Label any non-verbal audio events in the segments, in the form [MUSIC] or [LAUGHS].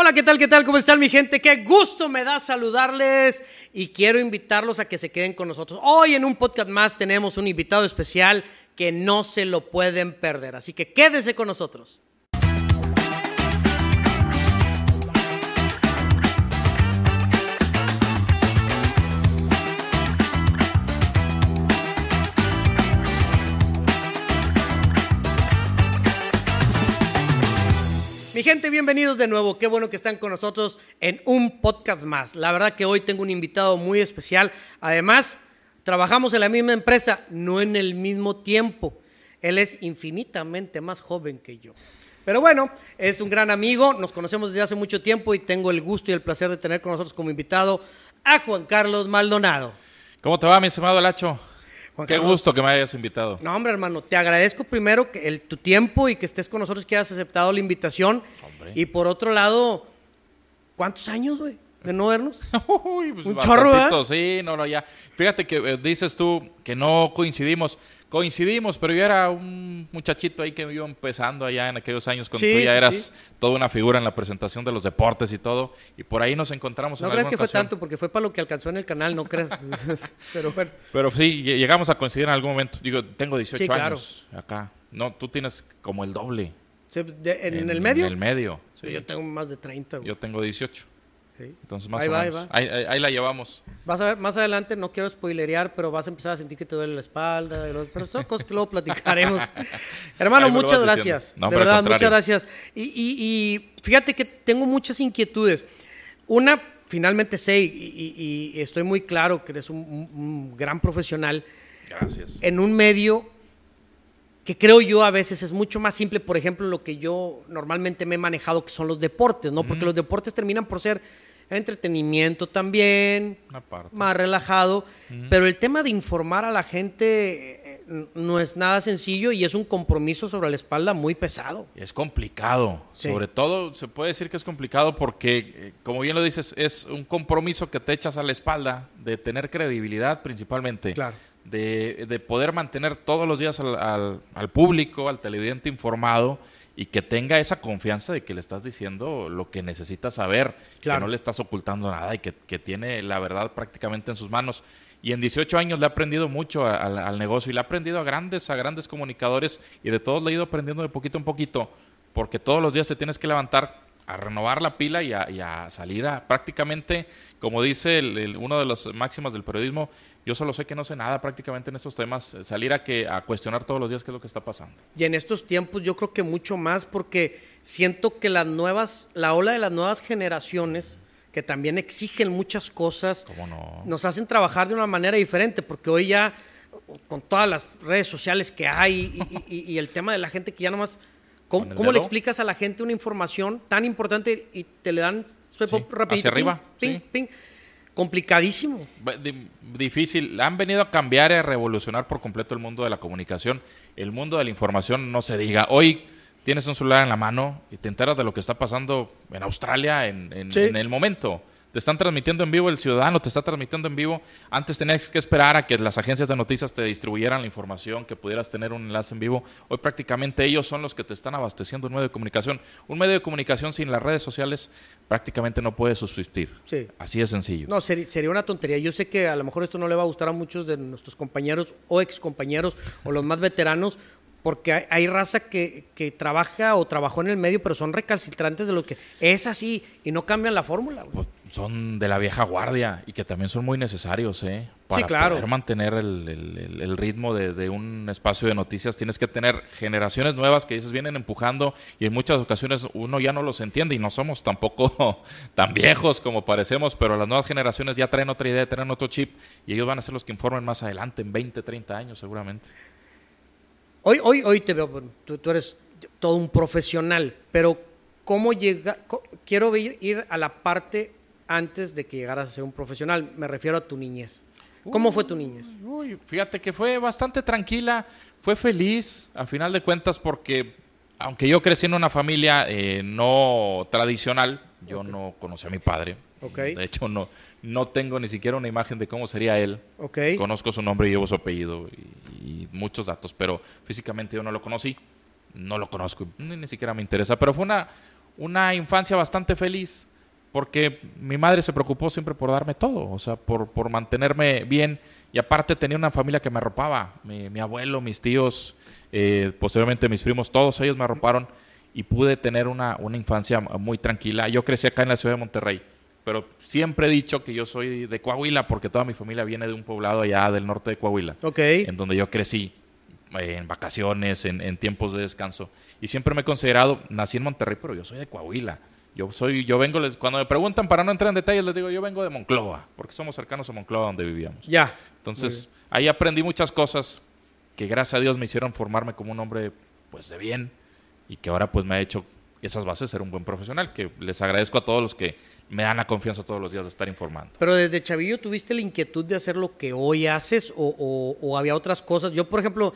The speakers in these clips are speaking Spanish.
Hola, ¿qué tal? ¿Qué tal? ¿Cómo están mi gente? Qué gusto me da saludarles y quiero invitarlos a que se queden con nosotros. Hoy en un podcast más tenemos un invitado especial que no se lo pueden perder, así que quédese con nosotros. Mi gente, bienvenidos de nuevo. Qué bueno que están con nosotros en un podcast más. La verdad que hoy tengo un invitado muy especial. Además, trabajamos en la misma empresa, no en el mismo tiempo. Él es infinitamente más joven que yo. Pero bueno, es un gran amigo, nos conocemos desde hace mucho tiempo y tengo el gusto y el placer de tener con nosotros como invitado a Juan Carlos Maldonado. ¿Cómo te va, mi estimado Lacho? Juan Qué Carlos. gusto que me hayas invitado. No, hombre, hermano, te agradezco primero que el, tu tiempo y que estés con nosotros, que hayas aceptado la invitación. Hombre. Y por otro lado, ¿cuántos años, güey, de no vernos? [LAUGHS] Uy, pues Un chorro, bastantito, Sí, no, no, ya. Fíjate que eh, dices tú que no coincidimos. Coincidimos, pero yo era un muchachito ahí que iba empezando allá en aquellos años cuando Sí, tú ya sí, eras sí. toda una figura en la presentación de los deportes y todo. Y por ahí nos encontramos No en alguna que fue tanto, porque fue para lo que alcanzó en el canal, no creas. [LAUGHS] Pero bueno, Pero sí, lle- llegamos a coincidir en algún momento. Digo, tengo 18 Sí, claro. años acá. No, tú tienes como el doble. en, el medio, En el medio. yo tengo más de 30. güey. Yo tengo 18. Sí. Entonces, más Ahí o va, ahí va. Ahí, la llevamos. Vas a ver, más adelante, no quiero spoilerear, pero vas a empezar a sentir que te duele la espalda. Pero son cosas que luego platicaremos. [LAUGHS] Hermano, muchas gracias. No, de verdad, muchas gracias. Y, y- y fíjate que tengo muchas inquietudes. Una, finalmente sé, y, estoy muy claro que eres un, un- un gran profesional Gracias. en un medio que creo yo a veces es mucho más simple, por ejemplo, lo que yo normalmente me he manejado, que son los deportes, ¿no? Porque los deportes terminan por ser entretenimiento también, más relajado, pero el tema de informar a la gente eh, no es nada sencillo y es un compromiso sobre la espalda muy pesado. Es complicado. Sí. Sobre todo se puede decir que es complicado porque, eh, como bien lo dices, es un compromiso que te echas a la espalda de tener credibilidad principalmente. Claro. De, de poder mantener todos los días al, al- al público, al televidente informado y que tenga esa confianza de que le estás diciendo lo que necesita saber, Claro. que no le estás ocultando nada y que, que tiene la verdad prácticamente en sus manos. Y en 18 años le he aprendido mucho a- al, al negocio y le he aprendido a grandes, a grandes comunicadores y de todos le he ido aprendiendo de poquito en poquito, porque todos los días te tienes que levantar a renovar la pila y a, y a salir a prácticamente, como dice el- el- uno de los máximas del periodismo, yo solo sé que no sé nada prácticamente en estos temas, eh, salir a, que, a cuestionar todos los días qué es lo que está pasando. Y en estos tiempos yo creo que mucho más porque siento que las nuevas, la ola de las nuevas generaciones, que también exigen muchas cosas, ¿Cómo no? nos hacen trabajar de una manera diferente, porque hoy ya, con todas las redes sociales que hay y, y- y el tema de la gente que ya nomás, ¿cómo, ¿Con el cómo le explicas a la gente una información tan importante y te le dan swipe Sí, rapidito, hacia arriba, ping, sí. ping, complicadísimo. Difícil. Han venido a cambiar y a revolucionar por completo el mundo de la comunicación. El mundo de la información no se diga. Hoy tienes un celular en la mano y te enteras de lo que está pasando en Australia en, en- Sí. en el momento. Te están transmitiendo en vivo, el ciudadano te está transmitiendo en vivo. Antes tenías que esperar a que las agencias de noticias te distribuyeran la información, que pudieras tener un enlace en vivo. Hoy prácticamente ellos son los que te están abasteciendo un medio de comunicación. Un medio de comunicación sin las redes sociales prácticamente no puede subsistir. Sí. Así de sencillo. No, seri- sería una tontería. Yo sé que a lo mejor esto no le va a gustar a muchos de nuestros compañeros o ex compañeros o los más veteranos, porque hay, hay raza que, que trabaja o trabajó en el medio, pero son recalcitrantes de lo que es así y no cambian la fórmula. pues, son de la vieja guardia y que también son muy necesarios, ¿eh? Para claro. poder mantener el, el- el- el ritmo de, de un espacio de noticias, tienes que tener generaciones nuevas que dices vienen empujando y en muchas ocasiones uno ya no los entiende y no somos tampoco [LAUGHS] tan viejos como parecemos, pero las nuevas generaciones ya traen otra idea, traen otro chip y ellos van a ser los que informen más adelante, en 20, 30 años seguramente. Hoy, hoy, hoy te veo, tú, tú eres todo un profesional, pero ¿cómo llega? quiero ir, ir a la parte antes de que llegaras a ser un profesional. Me refiero a tu niñez. ¿Cómo fue tu niñez? Uy, fíjate que fue bastante tranquila, fue feliz a final de cuentas porque aunque yo crecí en una familia eh, no tradicional, yo no conocí a mi padre. De hecho, no, no tengo ni siquiera una imagen de cómo sería él. Conozco su nombre y llevo su apellido y, y muchos datos, pero físicamente yo no lo conocí. No lo conozco, ni, ni siquiera me interesa. Pero fue una, una infancia bastante feliz porque mi madre se preocupó siempre por darme todo, o sea, por, por mantenerme bien y aparte tenía una familia que me arropaba, mi, mi abuelo, mis tíos, eh, posteriormente mis primos, todos ellos me arroparon y pude tener una, una infancia muy tranquila. Yo crecí acá en la ciudad de Monterrey, pero siempre he dicho que yo soy de Coahuila porque toda mi familia viene de un poblado allá del norte de Coahuila, Ok. en donde yo crecí eh, en vacaciones, en, en tiempos de descanso. Y siempre me he considerado, nací en Monterrey, pero yo soy de Coahuila. Yo soy, yo vengo, les- cuando me preguntan para no entrar en detalles, les digo, yo vengo de Monclova, porque somos cercanos a Monclova donde vivíamos. Ya. Entonces, ahí aprendí muchas cosas que gracias a Dios me hicieron formarme como un hombre pues de bien y que ahora pues me ha hecho esas bases ser un buen profesional, que les agradezco a todos los que me dan la confianza todos los días de estar informando. Pero desde chavillo tuviste la inquietud de hacer lo que hoy haces o, o- o había otras cosas. Yo, por ejemplo,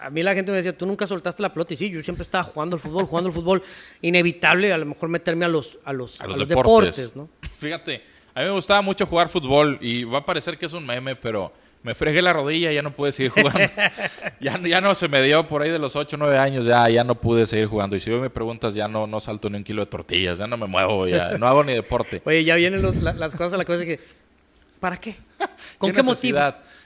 a mí la gente me decía, tú nunca soltaste la pelota y sí, yo siempre estaba jugando al fútbol, jugando al fútbol. [LAUGHS] Inevitable a lo mejor meterme a los, a los, A los, deportes. ¿no? [LAUGHS] Fíjate, a mí me gustaba mucho jugar fútbol y va a parecer que es un meme, pero me fregué la rodilla y ya no pude seguir jugando. [LAUGHS] ya, ya no se me dio por ahí de los 8 o 9 años, ya, ya no pude seguir jugando. Y si hoy me preguntas, ya no, no salto ni un kilo de tortillas, ya no me muevo, ya no hago ni deporte. Oye, ya vienen los- la- las cosas a la cosa que, ¿para qué? ¿Con qué, motivo?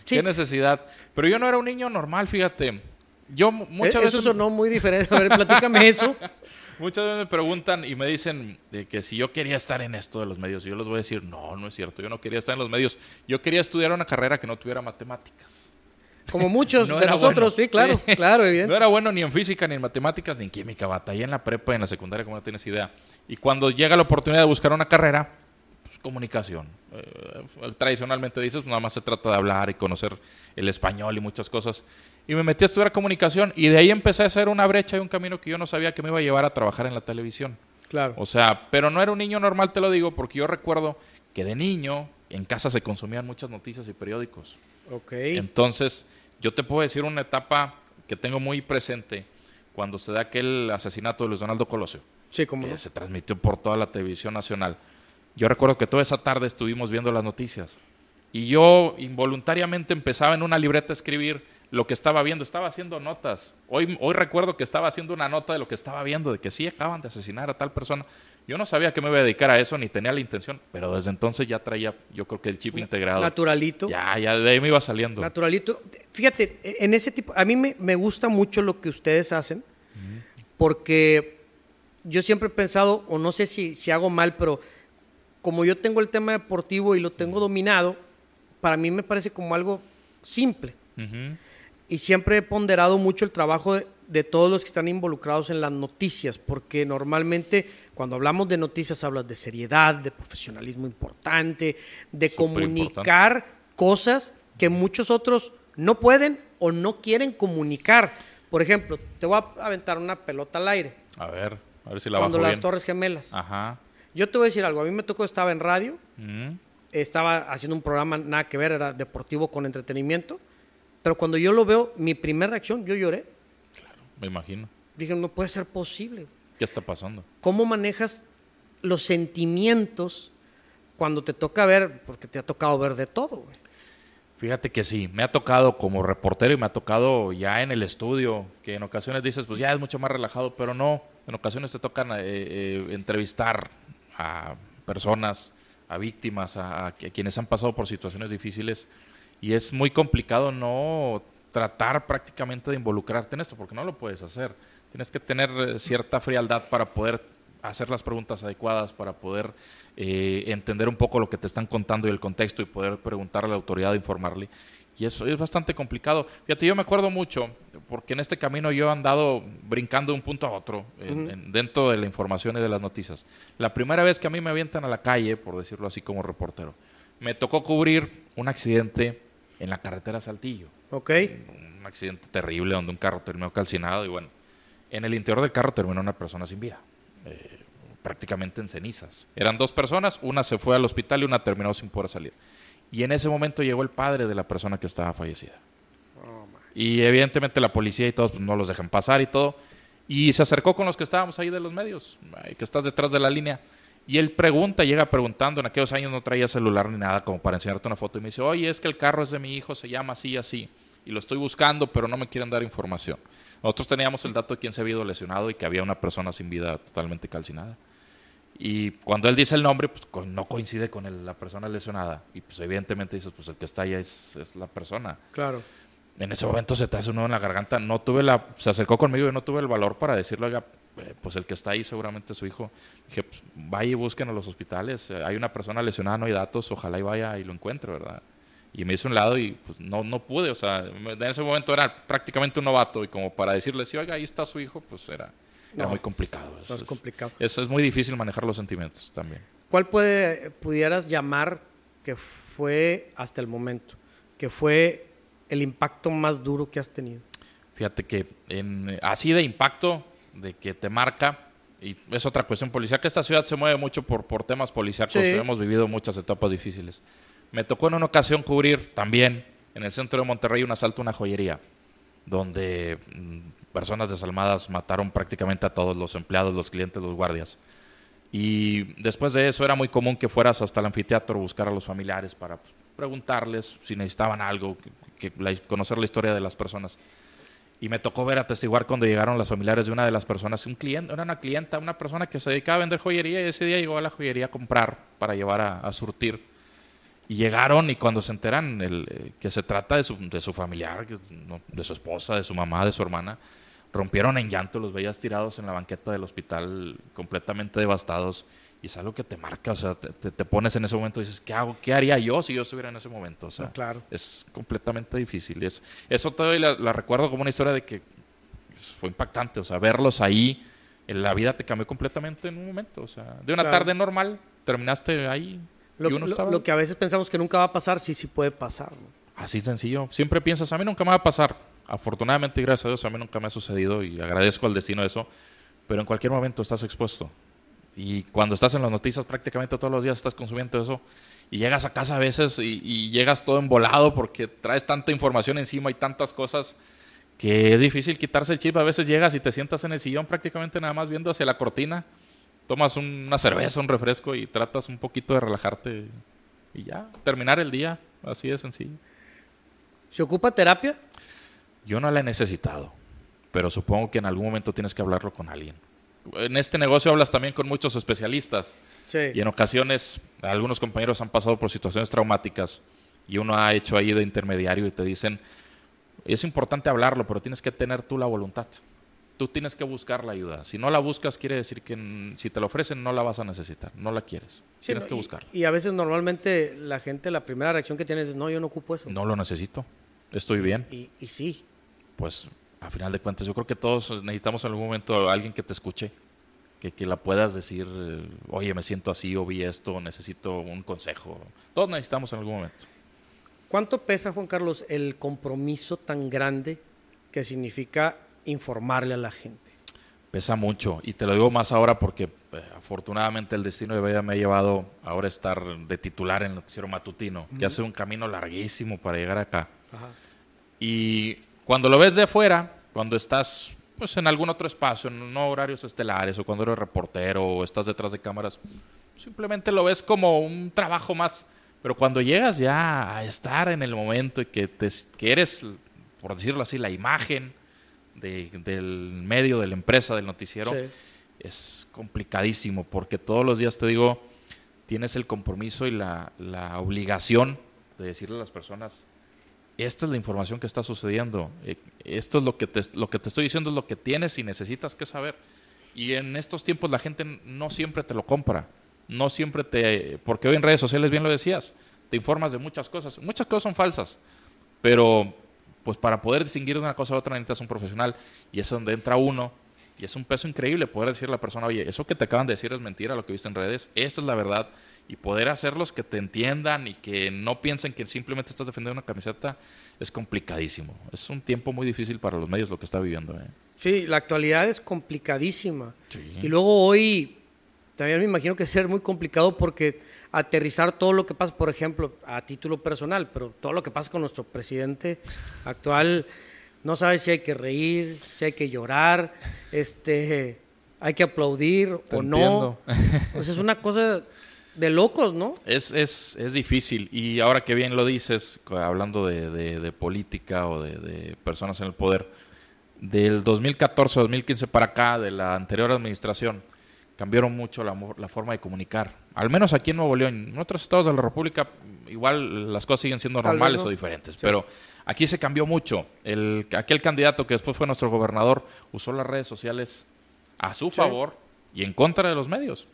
Sí. ¿Qué necesidad? Pero yo no era un niño normal, fíjate. Yo mu- muchas Eh, veces Eso sonó muy diferente. A ver, platícame eso. [LAUGHS] Muchas veces me preguntan y me dicen de que si yo quería estar en esto de los medios. Y yo les voy a decir, no, no es cierto. Yo no quería estar en los medios. Yo quería estudiar una carrera que no tuviera matemáticas. Como muchos [LAUGHS] No de nosotros, bueno. sí, claro, Sí. claro, evidente. No era bueno ni en física, ni en matemáticas, ni en química. Batallé en la prepa y en la secundaria, como no tienes idea. Y cuando llega la oportunidad de buscar una carrera, comunicación. Eh, tradicionalmente dices, nada más se trata de hablar y conocer el español y muchas cosas. Y me metí a estudiar comunicación y de ahí empecé a hacer una brecha y un camino que yo no sabía que me iba a llevar a trabajar en la televisión. Claro. O sea, pero no era un niño normal, te lo digo, porque yo recuerdo que de niño en casa se consumían muchas noticias y periódicos. Ok. Entonces, yo te puedo decir una etapa que tengo muy presente cuando se da aquel asesinato de Luis Donaldo Colosio, Sí, como que no. se transmitió por toda la televisión nacional. Yo recuerdo que toda esa tarde estuvimos viendo las noticias y yo involuntariamente empezaba en una libreta a escribir lo que estaba viendo, estaba haciendo notas. Hoy, hoy recuerdo que estaba haciendo una nota de lo que estaba viendo, de que sí acaban de asesinar a tal persona. Yo no sabía que me iba a dedicar a eso, ni tenía la intención, pero desde entonces ya traía, yo creo que el chip integrado. Naturalito. Ya, ya de ahí me iba saliendo. Naturalito. Fíjate, en ese tipo, a mí me, me gusta mucho lo que ustedes hacen, porque yo siempre he pensado, o no sé si, si hago mal, pero como yo tengo el tema deportivo y lo tengo dominado, para mí me parece como algo simple. Y siempre he ponderado mucho el trabajo de, de todos los que están involucrados en las noticias, porque normalmente cuando hablamos de noticias hablas de seriedad, de profesionalismo importante, de comunicar cosas que muchos otros no pueden o no quieren comunicar. Por ejemplo, te voy a aventar una pelota al aire. A ver, a ver si la cuando bajo las bien. Torres Gemelas. Ajá. Yo te voy a decir algo. A mí me tocó, estaba en radio, Mm. estaba haciendo un programa nada que ver, era deportivo con entretenimiento. Pero cuando yo lo veo, mi primera reacción, yo lloré. Me imagino. Dije, no puede ser posible. ¿Qué está pasando? ¿Cómo manejas los sentimientos cuando te toca ver, porque te ha tocado ver de todo, güey? Fíjate que sí, me ha tocado como reportero y me ha tocado ya en el estudio, que en ocasiones dices, pues ya es mucho más relajado, pero no, en ocasiones te tocan eh, eh, entrevistar a personas, a víctimas, a, quienes han pasado por situaciones difíciles y es muy complicado no tratar prácticamente de involucrarte en esto, porque no lo puedes hacer. Tienes que tener eh, cierta frialdad para poder hacer las preguntas adecuadas, para poder eh, entender un poco lo que te están contando y el contexto y poder preguntar a la autoridad, informarle. Y eso es bastante complicado. Fíjate, yo me acuerdo mucho, porque en este camino yo he andado brincando de un punto a otro, en- en- dentro de la información y de las noticias. La primera vez que a mí me avientan a la calle, por decirlo así como reportero, me tocó cubrir un accidente en la carretera Saltillo ¿Ok? un accidente terrible donde un carro terminó calcinado y bueno, en el interior del carro terminó una persona sin vida, eh, prácticamente en cenizas. Eran dos personas, una se fue al hospital y una terminó sin poder salir. Y en ese momento llegó el padre de la persona que estaba fallecida. Y evidentemente la policía y todos pues, no los dejan pasar y todo. Y se acercó con los que estábamos ahí de los medios, que estás detrás de la línea. Y él pregunta, llega preguntando, en aquellos años no traía celular ni nada como para enseñarte una foto. Y me dice, oye, es que el carro es de mi hijo, se llama así y así. y lo estoy buscando, pero no me quieren dar información. Nosotros teníamos el dato de quién se había ido lesionado y que había una persona sin vida totalmente calcinada. Y cuando él dice el nombre, pues no coincide con la persona lesionada. Y pues evidentemente dices, pues el que está ahí es, es, la persona. Claro. En ese momento se te hace un nudo en la garganta. No tuve la, se acercó conmigo y no tuve el valor para decirle, oiga, eh, pues el que está ahí seguramente es su hijo. Dije, pues vaya y busquen a los hospitales. Eh, hay una persona lesionada, no hay datos, ojalá y vaya y lo encuentre, ¿verdad? Y me hizo un lado y pues no, no pude. O sea, en ese momento era prácticamente un novato y como para decirle, sí, oiga, ahí está su hijo, pues era era muy complicado. Eso es, complicado. Eso es muy difícil manejar los sentimientos también. ¿Cuál puede, pudieras llamar que fue hasta el momento, que fue el impacto más duro que has tenido? Fíjate que en, así de impacto, de que te marca, y es otra cuestión policial, que esta ciudad se mueve mucho por, por temas policíacos, hemos vivido muchas etapas difíciles. Me tocó en una ocasión cubrir también en el centro de Monterrey un asalto a una joyería, donde mm, personas desalmadas mataron prácticamente a todos los empleados, los clientes, los guardias. Y después de eso era muy común que fueras hasta el anfiteatro a buscar a los familiares para pues, preguntarles si necesitaban algo, que, conocer la historia de las personas. Y me tocó ver, atestiguar cuando llegaron los familiares de una de las personas, un cliente, era una clienta, una persona que se dedicaba a vender joyería y ese día llegó a la joyería a comprar para llevar a, surtir. Y llegaron y cuando se enteran el, eh, que se trata de su, de su familiar, de su esposa, de su mamá, de su hermana, rompieron en llanto, los veías tirados en la banqueta del hospital completamente devastados y es algo que te marca, o sea, te, pones en ese momento y dices, ¿qué hago? ¿Qué haría yo si yo estuviera en ese momento? O sea, claro. es completamente difícil. Es, eso todavía la, recuerdo como una historia de que fue impactante, o sea, verlos ahí, en la vida te cambió completamente en un momento, o sea, de una tarde normal terminaste ahí. Lo, lo, que a veces pensamos que nunca va a pasar, sí, sí puede pasar. Así sencillo. Siempre piensas, a mí nunca me va a pasar Afortunadamente, gracias a Dios, a mí nunca me ha sucedido y agradezco al destino de eso, pero en cualquier momento estás expuesto. Y cuando estás en las noticias, prácticamente todos los días estás consumiendo eso. Y llegas a casa a veces y, llegas todo embolado porque traes tanta información encima y tantas cosas que es difícil quitarse el chip. A veces llegas y te sientas en el sillón prácticamente nada más viendo hacia la cortina, tomas una cerveza, un refresco y tratas un poquito de relajarte y ya, terminar el día, así de sencillo. ¿Se ocupa terapia? Yo no la he necesitado, pero supongo que en algún momento tienes que hablarlo con alguien. En este negocio hablas también con muchos especialistas y en ocasiones algunos compañeros han pasado por situaciones traumáticas y uno ha hecho ahí de intermediario y te dicen, es importante hablarlo, pero tienes que tener tú la voluntad. Tú tienes que buscar la ayuda. Si no la buscas, quiere decir que si te la ofrecen, no la vas a necesitar, no la quieres. tienes que buscarla. Y, a veces normalmente la gente, la primera reacción que tiene es, no, yo no ocupo eso. No lo necesito, estoy bien. Y, y sí, pues a final de cuentas yo creo que todos necesitamos en algún momento a alguien que te escuche, que, que la puedas decir, oye, me siento así o vi esto, necesito un consejo. Todos necesitamos en algún momento. ¿Cuánto pesa, Juan Carlos, el compromiso tan grande que significa informarle a la gente? Pesa mucho y te lo digo más ahora porque eh, afortunadamente el destino de vida me ha llevado ahora a estar de titular en el noticiero matutino, que hace un camino larguísimo para llegar acá. Ajá. Y cuando lo ves de fuera, cuando estás pues en algún otro espacio, en no horarios estelares o cuando eres reportero o estás detrás de cámaras, simplemente lo ves como un trabajo más. Pero cuando llegas ya a estar en el momento y que, te, que eres, por decirlo así, la imagen del medio, de la empresa, del noticiero, es complicadísimo porque todos los días te digo, tienes el compromiso y la, la obligación de decirle a las personas, esta es la información que está sucediendo. Eh, esto es lo que, te, lo que te estoy diciendo, es lo que tienes y necesitas que saber. Y en estos tiempos la gente no siempre te lo compra. No siempre te... Porque hoy en redes sociales, bien lo decías, te informas de muchas cosas. Muchas cosas son falsas. Pero pues para poder distinguir de una cosa a otra necesitas un profesional. Y es donde entra uno. Y es un peso increíble poder decirle a la persona, oye, eso que te acaban de decir es mentira, lo que viste en redes. Esta es la verdad y poder hacerlos que te entiendan y que no piensen que simplemente estás defendiendo una camiseta es complicadísimo. Es un tiempo muy difícil para los medios lo que está viviendo. ¿eh? Sí, la actualidad es complicadísima. Y luego hoy también me imagino que ser muy complicado porque aterrizar todo lo que pasa, por ejemplo, a título personal, pero todo lo que pasa con nuestro presidente actual, no sabes si hay que reír, si hay que llorar, este, hay que aplaudir o no. [LAUGHS] Pues es una cosa de locos, ¿no? Es, es, es difícil. Y ahora que bien lo dices, hablando de, de, política o de, de, personas en el poder, del 2014-2015 para acá, de la anterior administración, cambiaron mucho la, la, forma de comunicar. Al menos aquí en Nuevo León. En otros estados de la República, igual las cosas siguen siendo normales o diferentes. Pero aquí se cambió mucho. El, aquel candidato que después fue nuestro gobernador usó las redes sociales a su favor y en contra de los medios.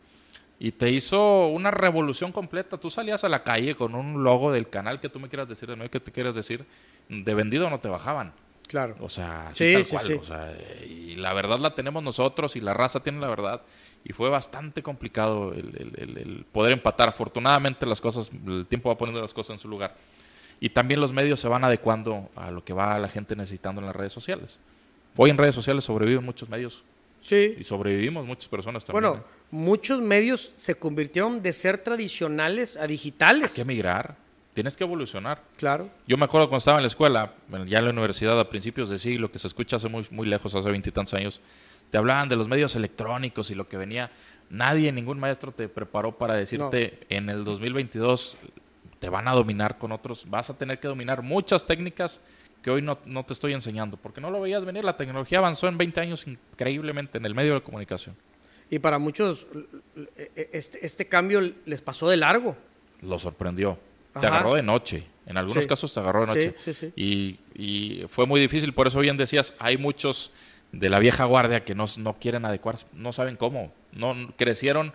Y te hizo una revolución completa. Tú salías a la calle con un logo del canal que tú me quieras decir, del medio que te quieras decir, de vendido no te bajaban. Claro. O sea, sí, tal cual. O sea, y la verdad la tenemos nosotros y la raza tiene la verdad. Y fue bastante complicado el, poder empatar. Afortunadamente las cosas, el tiempo va poniendo las cosas en su lugar. Y también los medios se van adecuando a lo que va la gente necesitando en las redes sociales. Hoy en redes sociales sobreviven muchos medios Sí. Y sobrevivimos muchas personas también. Bueno, ¿eh? muchos medios se convirtieron de ser tradicionales a digitales. Hay que migrar. Tienes que evolucionar. Claro. Yo me acuerdo cuando estaba en la escuela, ya en la universidad a principios de siglo, que se escucha hace muy, muy lejos, hace veintitantos años, te hablaban de los medios electrónicos y lo que venía. Nadie, ningún maestro te preparó para decirte en el 2022 te van a dominar con otros. Vas a tener que dominar muchas técnicas que hoy no, te estoy enseñando, porque no lo veías venir. La tecnología avanzó en 20 años increíblemente en el medio de la comunicación. Y para muchos este, este cambio les pasó de largo. Lo sorprendió. Te agarró de noche. En algunos casos te agarró de noche. Sí, sí, y, y, fue muy difícil. Por eso bien decías, hay muchos de la vieja guardia que no, no quieren adecuarse, no saben cómo. No crecieron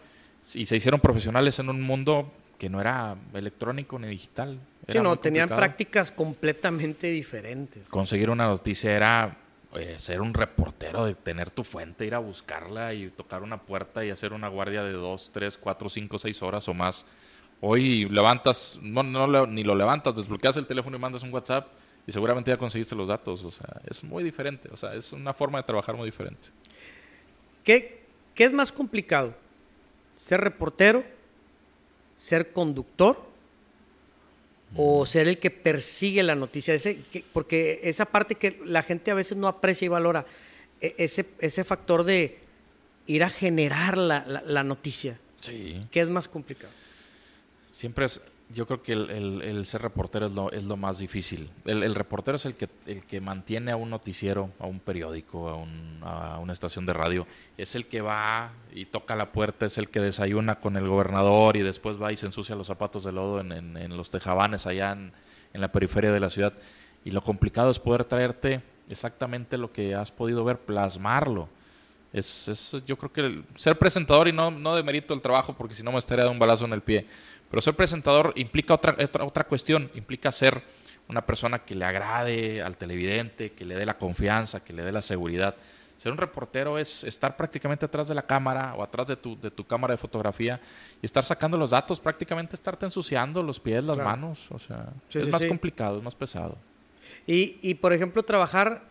y se hicieron profesionales en un mundo que no era electrónico ni digital. sí, no, tenían prácticas completamente diferentes. Conseguir una noticia era eh, ser un reportero, de tener tu fuente, ir a buscarla y tocar una puerta y hacer una guardia de dos, tres, cuatro, cinco, seis horas o más. Hoy levantas, no, no ni lo levantas, desbloqueas el teléfono y mandas un WhatsApp y seguramente ya conseguiste los datos. O sea, es muy diferente. O sea, es una forma de trabajar muy diferente. ¿Qué, qué es más complicado? ¿Ser reportero ser conductor o ser el que persigue la noticia, ese, porque esa parte que la gente a veces no aprecia y valora, e, ese, ese factor de ir a generar la, la, noticia, sí. ¿qué es más complicado? Siempre es, yo creo que el, ser reportero es lo, es lo más difícil. El, reportero es el que, el que mantiene a un noticiero, a un periódico, a, una estación de radio. Es el que va y toca la puerta, es el que desayuna con el gobernador y después va y se ensucia los zapatos de lodo en, los tejabanes allá en, la periferia de la ciudad. Y lo complicado es poder traerte exactamente lo que has podido ver, plasmarlo. Es, es yo creo que ser presentador y no, no demerito el trabajo porque si no me estaría de un balazo en el pie pero ser presentador implica otra, otra, cuestión, implica ser una persona que le agrade al televidente, que le dé la confianza, que le dé la seguridad. Ser un reportero es estar prácticamente atrás de la cámara o atrás de tu, de tu cámara de fotografía y estar sacando los datos, prácticamente estarte ensuciando los pies, las manos. O sea, es más complicado, es más pesado. Y, y por ejemplo, trabajar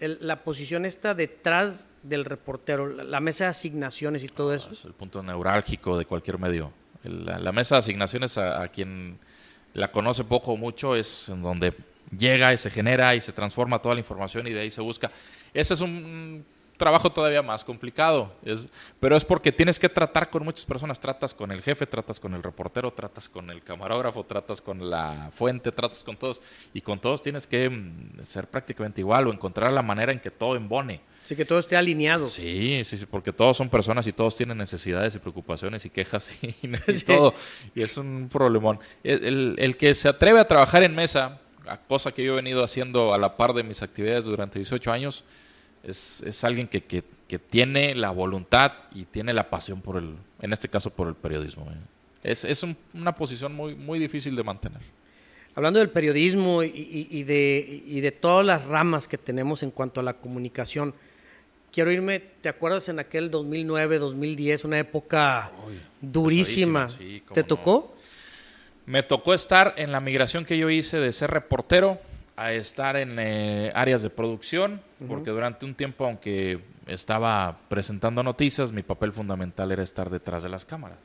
la posición está detrás del reportero, la, mesa de asignaciones y todo eso. Es el punto neurálgico de cualquier medio. La, mesa de asignaciones, a, quien la conoce poco o mucho, es en donde llega y se genera y se transforma toda la información y de ahí se busca. Ese es un trabajo todavía más complicado, es, pero es porque tienes que tratar con muchas personas, tratas con el jefe, tratas con el reportero, tratas con el camarógrafo, tratas con la fuente, tratas con todos y con todos tienes que mm, ser prácticamente igual o encontrar la manera en que todo embone. Sí, que todo esté alineado. Sí, sí, sí, porque todos son personas y todos tienen necesidades y preocupaciones y quejas [LAUGHS] y, todo. Y es un problemón. El, el, que se atreve a trabajar en mesa, cosa que yo he venido haciendo a la par de mis actividades durante 18 años, es, es alguien que, que, que, tiene la voluntad y tiene la pasión por el, en este caso por el periodismo. ¿eh? Es, es una posición muy, muy difícil de mantener. Hablando del periodismo y, y, de, y de todas las ramas que tenemos en cuanto a la comunicación, quiero irme, ¿te acuerdas en aquel 2009, 2010, una época durísima? ¿Te tocó? Me tocó estar en la migración que yo hice de ser reportero a estar en eh, áreas de producción, porque durante un tiempo, aunque estaba presentando noticias, mi papel fundamental era estar detrás de las cámaras.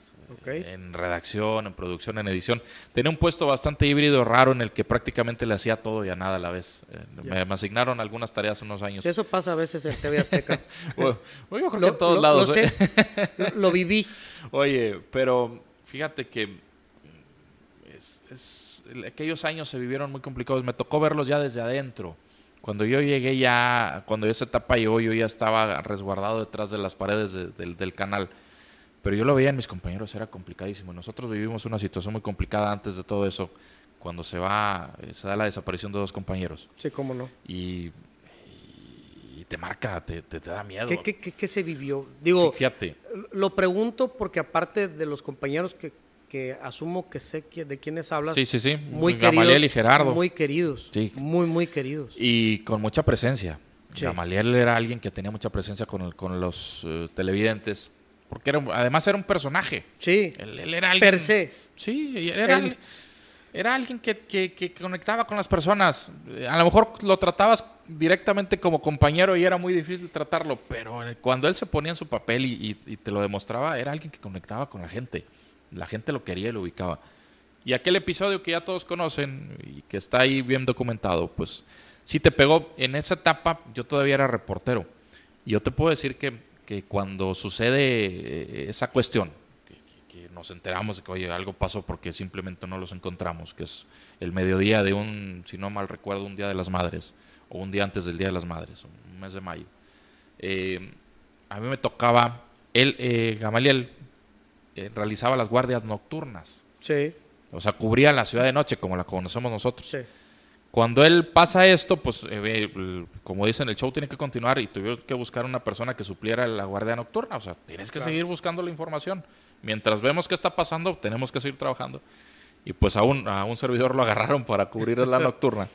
En redacción, en producción, en edición. Tenía un puesto bastante híbrido, raro, en el que prácticamente le hacía todo y a nada a la vez. Eh, me, asignaron algunas tareas unos años. eso pasa a veces en TV Azteca. [LAUGHS] bueno, yo creo que en todos lados. Lo, ¿eh? [LAUGHS] lo viví. Oye, pero Fíjate que es, es- aquellos años se vivieron muy complicados. Me tocó verlos ya desde adentro. Cuando yo llegué ya, cuando esa etapa llegó, yo ya estaba resguardado detrás de las paredes de- del, del canal. Pero yo lo veía en mis compañeros, era complicadísimo. Nosotros vivimos una situación muy complicada antes de todo eso, cuando se va, eh, se da la desaparición de dos compañeros. Sí, cómo no. Y, y te marca, te, te, te da miedo. ¿Qué, qué, qué- qué se vivió? Digo, Fíjate, lo pregunto porque aparte de los compañeros que, que asumo que sé de quiénes hablas, sí, sí, sí. muy Gamaliel queridos, y Gerardo. muy queridos, Sí. muy, muy queridos. Y con mucha presencia. Sí. Gamaliel era alguien que tenía mucha presencia con, el- con los eh, televidentes. Porque era, además era un personaje. Sí, Él, él era alguien. per se. Sí, era, Él- era alguien que, que- que conectaba con las personas. A lo mejor lo tratabas directamente como compañero y era muy difícil tratarlo, pero cuando él se ponía en su papel y, y- y te lo demostraba, era alguien que conectaba con la gente. La gente lo quería y lo ubicaba. Y aquel episodio que ya todos conocen y que está ahí bien documentado, pues sí te pegó. En esa etapa yo todavía era reportero. Y yo te puedo decir que, que cuando sucede eh, esa cuestión, que, nos enteramos de que, oye, algo pasó porque simplemente no los encontramos, que es el mediodía de un, si no mal recuerdo, un Día de las Madres, o un día antes del Día de las Madres, un mes de mayo. Eh, a mí me tocaba, él, eh, Gamaliel, eh, realizaba las guardias nocturnas. Sí, O sea, cubría la ciudad de noche como la conocemos nosotros. sí. Cuando él pasa esto, pues eh, como dicen, el show tiene que continuar y tuvieron que buscar una persona que supliera la guardia nocturna. O sea, tienes que Claro. seguir buscando la información. Mientras vemos qué está pasando, tenemos que seguir trabajando. Y pues a un, a un servidor lo [LAUGHS] agarraron para cubrir la [LAUGHS] nocturna.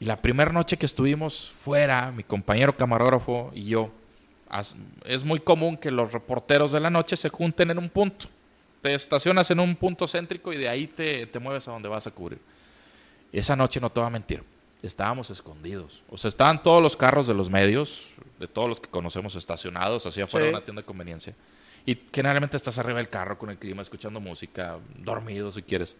Y la primera noche que estuvimos fuera, mi compañero camarógrafo y yo, es muy común que los reporteros de la noche se junten en un punto. Te estacionas en un punto céntrico y de ahí te, te mueves a donde vas a cubrir. Esa noche no te voy a mentir, estábamos escondidos. O sea, estaban todos los carros de los medios, de todos los que conocemos estacionados, así afuera Sí. de una tienda de conveniencia. Y generalmente estás arriba del carro con el clima, escuchando música, dormido si quieres.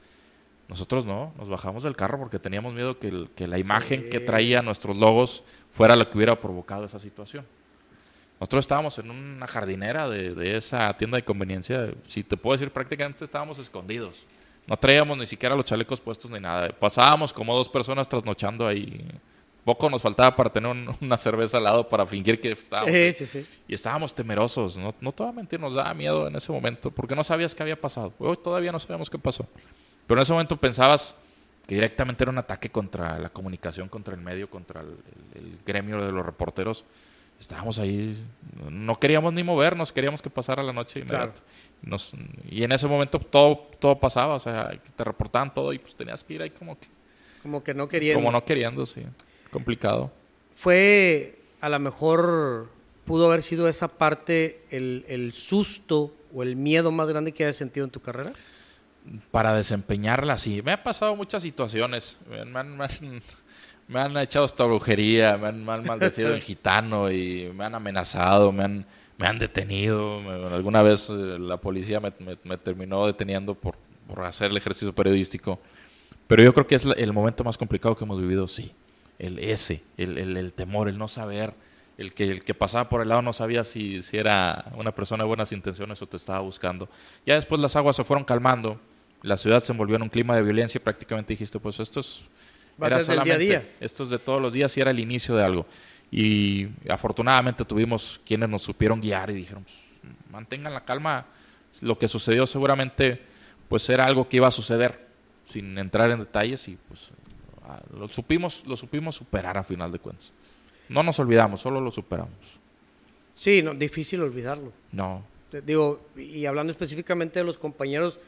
Nosotros no, nos bajamos del carro porque teníamos miedo que, el- que la imagen Sí. que traía nuestros logos fuera lo que hubiera provocado esa situación. Nosotros estábamos en una jardinera de, de esa tienda de conveniencia. Si te puedo decir, prácticamente estábamos escondidos. No traíamos ni siquiera los chalecos puestos ni nada. Pasábamos como dos personas trasnochando ahí. Poco nos faltaba para tener un- una cerveza al lado para fingir que estábamos. Sí, sí, sí. Y estábamos temerosos. No, no te voy a mentir, nos daba miedo en ese momento porque no sabías qué había pasado. Hoy todavía no sabemos qué pasó. Pero en ese momento pensabas que directamente era un ataque contra la comunicación, contra el medio, contra el, el- el gremio de los reporteros. Estábamos ahí, no queríamos ni movernos, queríamos que pasara la noche. Claro. Nos- y en ese momento todo, todo pasaba, o sea, te reportaban todo y pues tenías que ir ahí como que, Como que no querían. como no queriendo, sí. Complicado. Fue, a lo mejor, pudo haber sido esa parte el, el susto o el miedo más grande que hayas sentido en tu carrera. para desempeñarla así. Me han pasado muchas situaciones. Me han, me han- me han- echado hasta brujería, me han, maldecido en gitano y me han amenazado, me han, me han detenido. Alguna vez eh, la policía me, me- terminó deteniendo por, por hacer el ejercicio periodístico. Pero yo creo que es el momento más complicado que hemos vivido, sí. El ese, el, el- el temor, el no saber. El que, el que pasaba por el lado no sabía si, si era una persona de buenas intenciones o te estaba buscando. Ya después las aguas se fueron calmando, la ciudad se envolvió en un clima de violencia y prácticamente dijiste, pues esto es, Va a era ser del día a solamente- día. esto es de todos los días y era el inicio de algo. Y afortunadamente tuvimos quienes nos supieron guiar y dijeron, pues, mantengan la calma, lo que sucedió seguramente pues era algo que iba a suceder, sin entrar en detalles y pues ah, lo supimos, lo supimos superar a final de cuentas. No nos olvidamos, solo lo superamos. Sí, no, difícil olvidarlo. No, Digo, y hablando específicamente de los compañeros,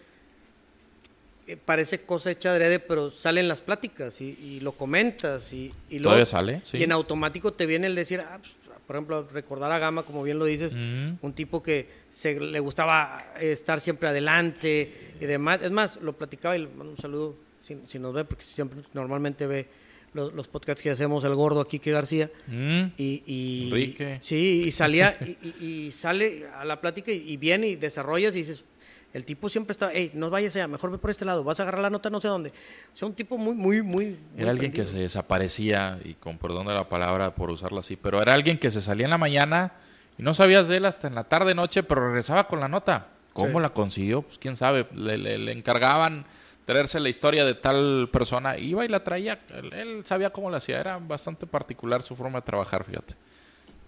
parece cosa hecha adrede, pero salen las pláticas y, y lo comentas y, y luego- todavía sale, sí. Y en automático te viene el decir, ah, pues, por ejemplo, recordar a Gama, como bien lo dices, Mm. un tipo que se, le gustaba eh, estar siempre adelante y demás. Es más, lo platicaba y le mando un saludo si, si nos ve, porque siempre normalmente ve los, los podcasts que hacemos el gordo aquí que García. Mm. Y, y- Enrique. Sí, y salía, y, y- y sale a la plática y, y viene y desarrollas y dices, el tipo siempre está, hey, no vayas allá, mejor ve por este lado, vas a agarrar la nota no sé dónde. O sea, un tipo muy, muy, muy... muy Era alguien que se desaparecía, y con perdón de la palabra por usarlo así, pero era alguien que se salía en la mañana y no sabías de él hasta en la tarde, noche, pero regresaba con la nota. ¿Cómo la consiguió? Pues quién sabe. Le, le- le encargaban traerse la historia de tal persona. Iba y la traía. Él, él sabía cómo la hacía. Era bastante particular su forma de trabajar, fíjate.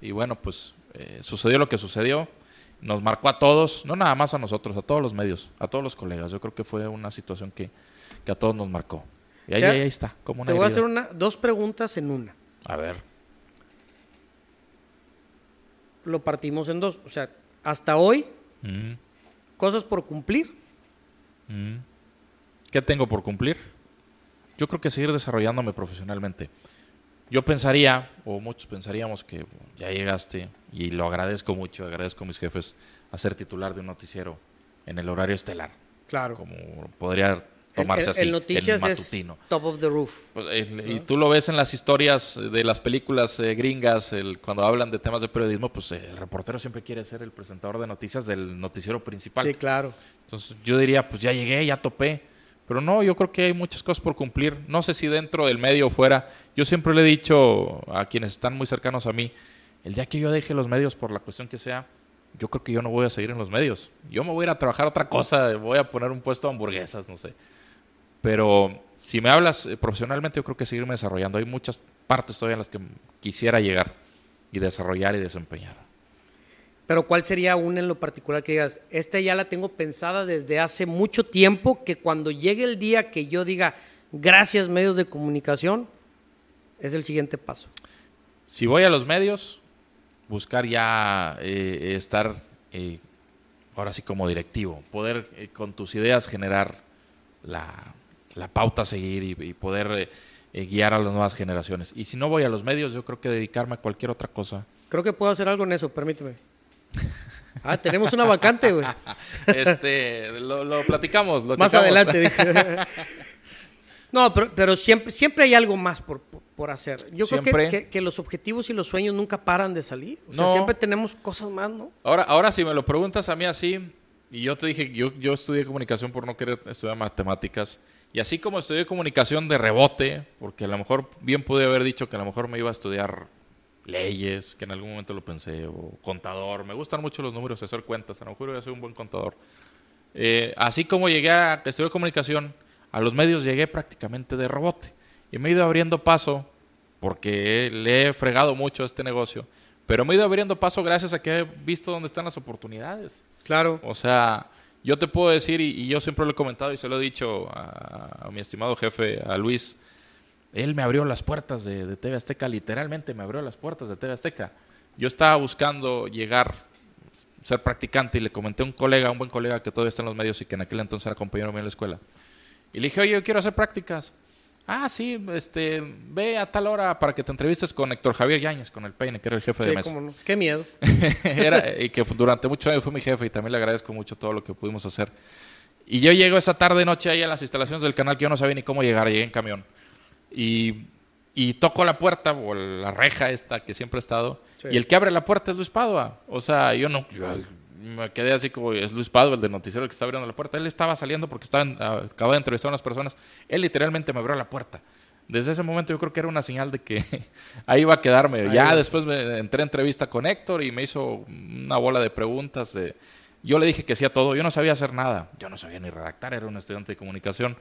Y bueno, pues eh, sucedió lo que sucedió. Nos marcó a todos, no nada más a nosotros, a todos los medios, a todos los colegas. Yo creo que fue una situación que, que a todos nos marcó. Y ahí, Ya, ahí está, como una Te voy a hacer una, dos preguntas en una. A ver. Lo partimos en dos. O sea, hasta hoy, Mm, cosas por cumplir. mm. ¿Qué tengo por cumplir? Yo creo que seguir desarrollándome profesionalmente. Yo pensaría, o muchos pensaríamos que ya llegaste, y lo agradezco mucho, agradezco a mis jefes, a ser titular de un noticiero en el horario estelar, Claro. como podría tomarse el, el- así, el noticias el es matutino. top of the roof. Pues, el- y tú lo ves en las historias de las películas eh, gringas, el- cuando hablan de temas de periodismo, pues eh, el reportero siempre quiere ser el presentador de noticias del noticiero principal. Sí, claro. Entonces yo diría, pues ya llegué, ya topé. Pero no, yo creo que hay muchas cosas por cumplir. No sé si dentro del medio o fuera. Yo siempre le he dicho a quienes están muy cercanos a mí, el día que yo deje los medios por la cuestión que sea, yo creo que yo no voy a seguir en los medios. Yo me voy a ir a trabajar otra cosa, voy a poner un puesto de hamburguesas, no sé. Pero si me hablas eh, profesionalmente, yo creo que seguirme desarrollando. Hay muchas partes todavía en las que quisiera llegar y desarrollar y desempeñar. Pero ¿cuál sería una en lo particular que digas, esta ya la tengo pensada desde hace mucho tiempo, que cuando llegue el día que yo diga, gracias medios de comunicación, es el siguiente paso? Si voy a los medios, buscar ya eh, estar eh, ahora sí como directivo, poder eh, con tus ideas generar la, la pauta a seguir y, y poder guiar a las nuevas generaciones. Y si no voy a los medios, yo creo que dedicarme a cualquier otra cosa. Creo que puedo hacer algo en eso, permíteme. [LAUGHS] Ah, tenemos una vacante, güey. este, lo, lo platicamos. Lo Más checamos. adelante. [LAUGHS] no, pero, pero siempre, siempre hay algo más por, por- por hacer. Yo creo que, que- que los objetivos y los sueños nunca paran de salir. O sea, No. siempre tenemos cosas más, ¿no? Ahora, ahora si me lo preguntas a mí así, y yo te dije, yo, yo estudié comunicación por no querer estudiar matemáticas, y así como estudié comunicación de rebote, porque a lo mejor bien pude haber dicho que a lo mejor me iba a estudiar leyes, que en algún momento lo pensé, o contador, me gustan mucho los números, hacer cuentas, a lo mejor voy a ser un buen contador. Eh, así como llegué a estudiar comunicación, a los medios llegué prácticamente de rebote. Y me he ido abriendo paso, porque le he fregado mucho a este negocio, pero me he ido abriendo paso gracias a que he visto dónde están las oportunidades. Claro. O sea, yo te puedo decir, y, y yo siempre lo he comentado y se lo he dicho a, a mi estimado jefe, a Luis, él me abrió las puertas de, de TV Azteca, literalmente me abrió las puertas de TV Azteca. Yo estaba buscando llegar, ser practicante, y le comenté a un colega, un buen colega que todavía está en los medios y que en aquel entonces era compañero mío en la escuela. Y le dije, oye, yo quiero hacer prácticas. Ah, sí, este, ve a tal hora para que te entrevistes con Héctor Javier Yáñez, con el Peine, que era el jefe de mesa. cómo no. Qué miedo. [LAUGHS] Era- y que durante muchos años fue mi jefe y también le agradezco mucho todo lo que pudimos hacer. Y yo llego esa tarde noche ahí a las instalaciones del canal que yo no sabía ni cómo llegar, llegué en camión. Y, y toco la puerta o la reja esta que siempre he estado. Sí. Y el que abre la puerta es Luis Padua. O sea, yo no... yo me quedé así como, es Luis Padua, el del noticiero que está abriendo la puerta. Él estaba saliendo porque estaba en- acababa de entrevistar a unas personas. Él literalmente me abrió la puerta. Desde ese momento yo creo que era una señal de que [LAUGHS] ahí iba a quedarme. Ahí ya va. después me entré a entrevista con Héctor y me hizo una bola de preguntas. de- yo le dije que hacía todo. Yo no sabía hacer nada. Yo no sabía ni redactar. Era un estudiante de comunicación.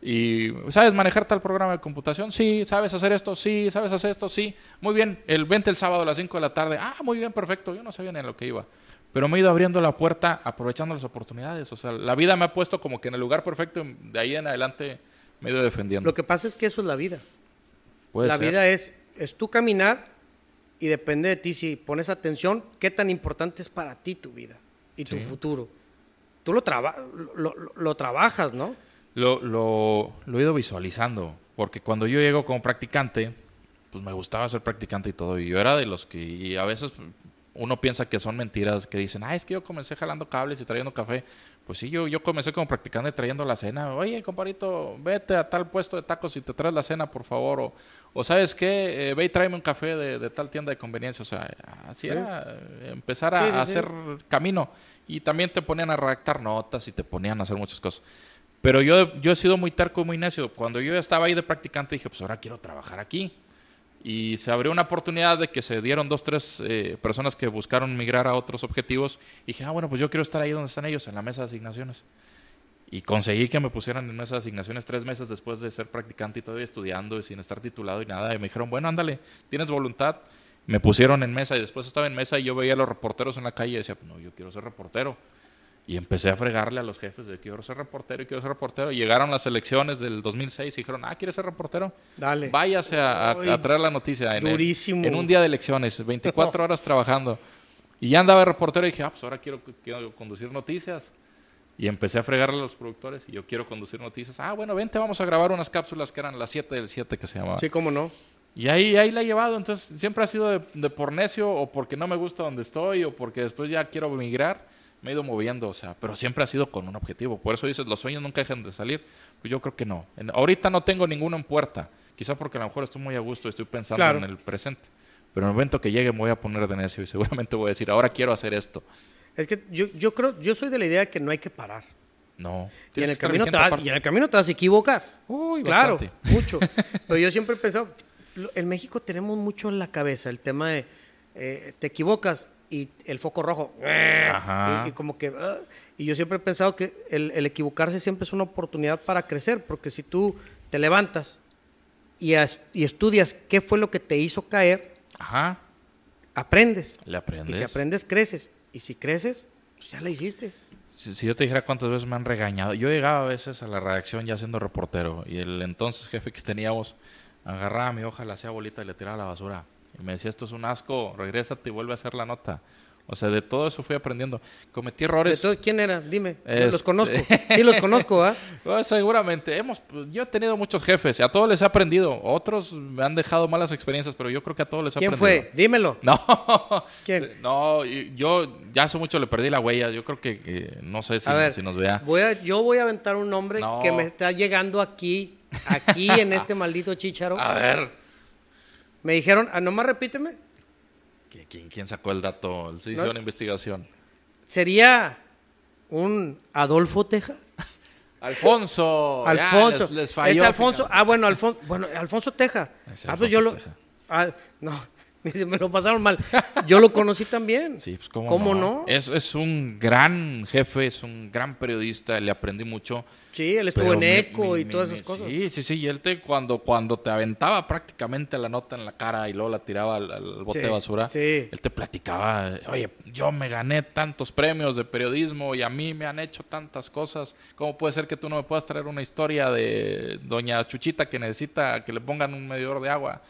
Y, ¿sabes manejar tal programa de computación? Sí. ¿Sabes hacer esto? Sí. ¿Sabes hacer esto? Sí. Muy bien. El 20 el sábado a las 5 de la tarde. Ah, muy bien, perfecto. Yo no sabía ni a lo que iba. Pero me he ido abriendo la puerta aprovechando las oportunidades. O sea, la vida me ha puesto como que en el lugar perfecto. De ahí en adelante me he ido defendiendo. Lo que pasa es que eso es la vida. Puede la ser. vida es, es tu caminar y depende de ti si pones atención qué tan importante es para ti tu vida y tu Sí. futuro. Tú lo, traba- lo, lo- lo trabajas, ¿no? Lo, lo, lo he ido visualizando, porque cuando yo llego como practicante, pues me gustaba ser practicante y todo, y yo era de los que, y a veces uno piensa que son mentiras, que dicen, ah, es que yo comencé jalando cables y trayendo café. Pues sí, yo, yo comencé como practicante trayendo la cena. Oye, compadrito, vete a tal puesto de tacos y te traes la cena, por favor. O, o ¿sabes qué? Eh, ve y tráeme un café de, de tal tienda de conveniencia. O sea, así era, empezar a, Sí, sí, sí. hacer camino. Y también te ponían a redactar notas y te ponían a hacer muchas cosas. Pero yo, yo he sido muy terco y muy necio. Cuando yo estaba ahí de practicante dije, pues ahora quiero trabajar aquí. Y se abrió una oportunidad de que se dieron dos, tres eh, personas que buscaron migrar a otros objetivos. Y dije, ah, bueno, pues yo quiero estar ahí donde están ellos, en la mesa de asignaciones. Y conseguí que me pusieran en mesa de asignaciones tres meses después de ser practicante y todavía estudiando y sin estar titulado y nada. Y me dijeron, bueno, ándale, tienes voluntad. Me pusieron en mesa y después estaba en mesa y yo veía a los reporteros en la calle y decía, no, yo quiero ser reportero. Y empecé a fregarle a los jefes de quiero ser reportero y quiero ser reportero. Y llegaron las elecciones del 2006 y dijeron, ah, ¿quieres ser reportero? Dale. Váyase a, a- Uy, a traer la noticia. En, durísimo. En un día de elecciones, 24 horas trabajando. Y ya andaba de reportero y dije, ah, pues ahora quiero, quiero conducir noticias. Y empecé a fregarle a los productores y yo quiero conducir noticias. Ah, bueno, vente, vamos a grabar unas cápsulas que eran las 7 del 7 que se llamaba. Sí, cómo no. Y ahí, ahí la he llevado. Entonces, siempre ha sido de, de por necio o porque no me gusta donde estoy o porque después ya quiero emigrar. Me he ido moviendo, o sea, pero siempre ha sido con un objetivo. Por eso dices, los sueños nunca dejan de salir. Pues yo creo que no. En- ahorita no tengo ninguno en puerta. Quizá porque a lo mejor estoy muy a gusto y estoy pensando Claro. en el presente. Pero en el momento que llegue me voy a poner de necio y [LAUGHS] seguramente voy a decir, ahora quiero hacer esto. Es que yo, yo creo, yo soy de la idea de que no hay que parar. No. Y en, el camino te vas, y en el camino te vas a equivocar. Uy, claro, bastante. mucho. [LAUGHS] Pero yo siempre he pensado, en México tenemos mucho en la cabeza el tema de eh, te equivocas y el foco rojo. Y, y como que. ah, y yo siempre he pensado que el, el equivocarse siempre es una oportunidad para crecer, porque si tú te levantas y, as- y estudias qué fue lo que te hizo caer, Ajá. aprendes. Le aprendes. Y si aprendes, creces. Y si creces, pues ya la hiciste. Si, si yo te dijera cuántas veces me han regañado. Yo llegaba a veces a la redacción ya siendo reportero y el entonces jefe que teníamos agarraba mi hoja, la hacía bolita y le tiraba a la basura. Y me decía, esto es un asco, regrésate y vuelve a hacer la nota. O sea, de todo eso fui aprendiendo. Cometí De errores. todo- ¿Quién era? Dime. Yo Este- Los conozco. [LAUGHS] Sí, los conozco, ¿ah? Seguramente. Hemos, pues, yo he tenido muchos jefes y a todos les he aprendido. Otros me han dejado malas experiencias, pero yo creo que a todos les he ¿Quién aprendido. fue? Dímelo. [LAUGHS] No. ¿Quién? No, yo ya hace mucho le perdí la huella. Yo creo que, no sé si, a ver, si nos vea. Voy a, yo voy a aventar un nombre No. que me está llegando aquí, aquí en este maldito chícharo. [LAUGHS] A ver. Me dijeron, ah, nomás repíteme, ¿Qui- ¿Quién, quién sacó el dato? Se hizo No. una investigación. ¿sería un Adolfo Teja? [LAUGHS] Alfonso. ya, Alfonso. les- les falló, es Alfonso. fíjate. Ah, bueno, Alfonso, bueno, Alfonso Teja. Ah, pues yo lo. Ah, no, [LAUGHS] me lo pasaron mal. Yo lo conocí también. Sí, pues cómo, ¿Cómo no. no? Es, es un gran jefe, es un gran periodista, le aprendí mucho. Sí, él estuvo en Eco y todas esas cosas. Sí, sí, sí. Y él te, cuando, cuando te aventaba prácticamente la nota en la cara y luego la tiraba al, al bote Sí, de basura, sí. él te platicaba, oye, yo me gané tantos premios de periodismo y a mí me han hecho tantas cosas. ¿Cómo puede ser que tú no me puedas traer una historia de doña Chuchita que necesita que le pongan un medidor de agua?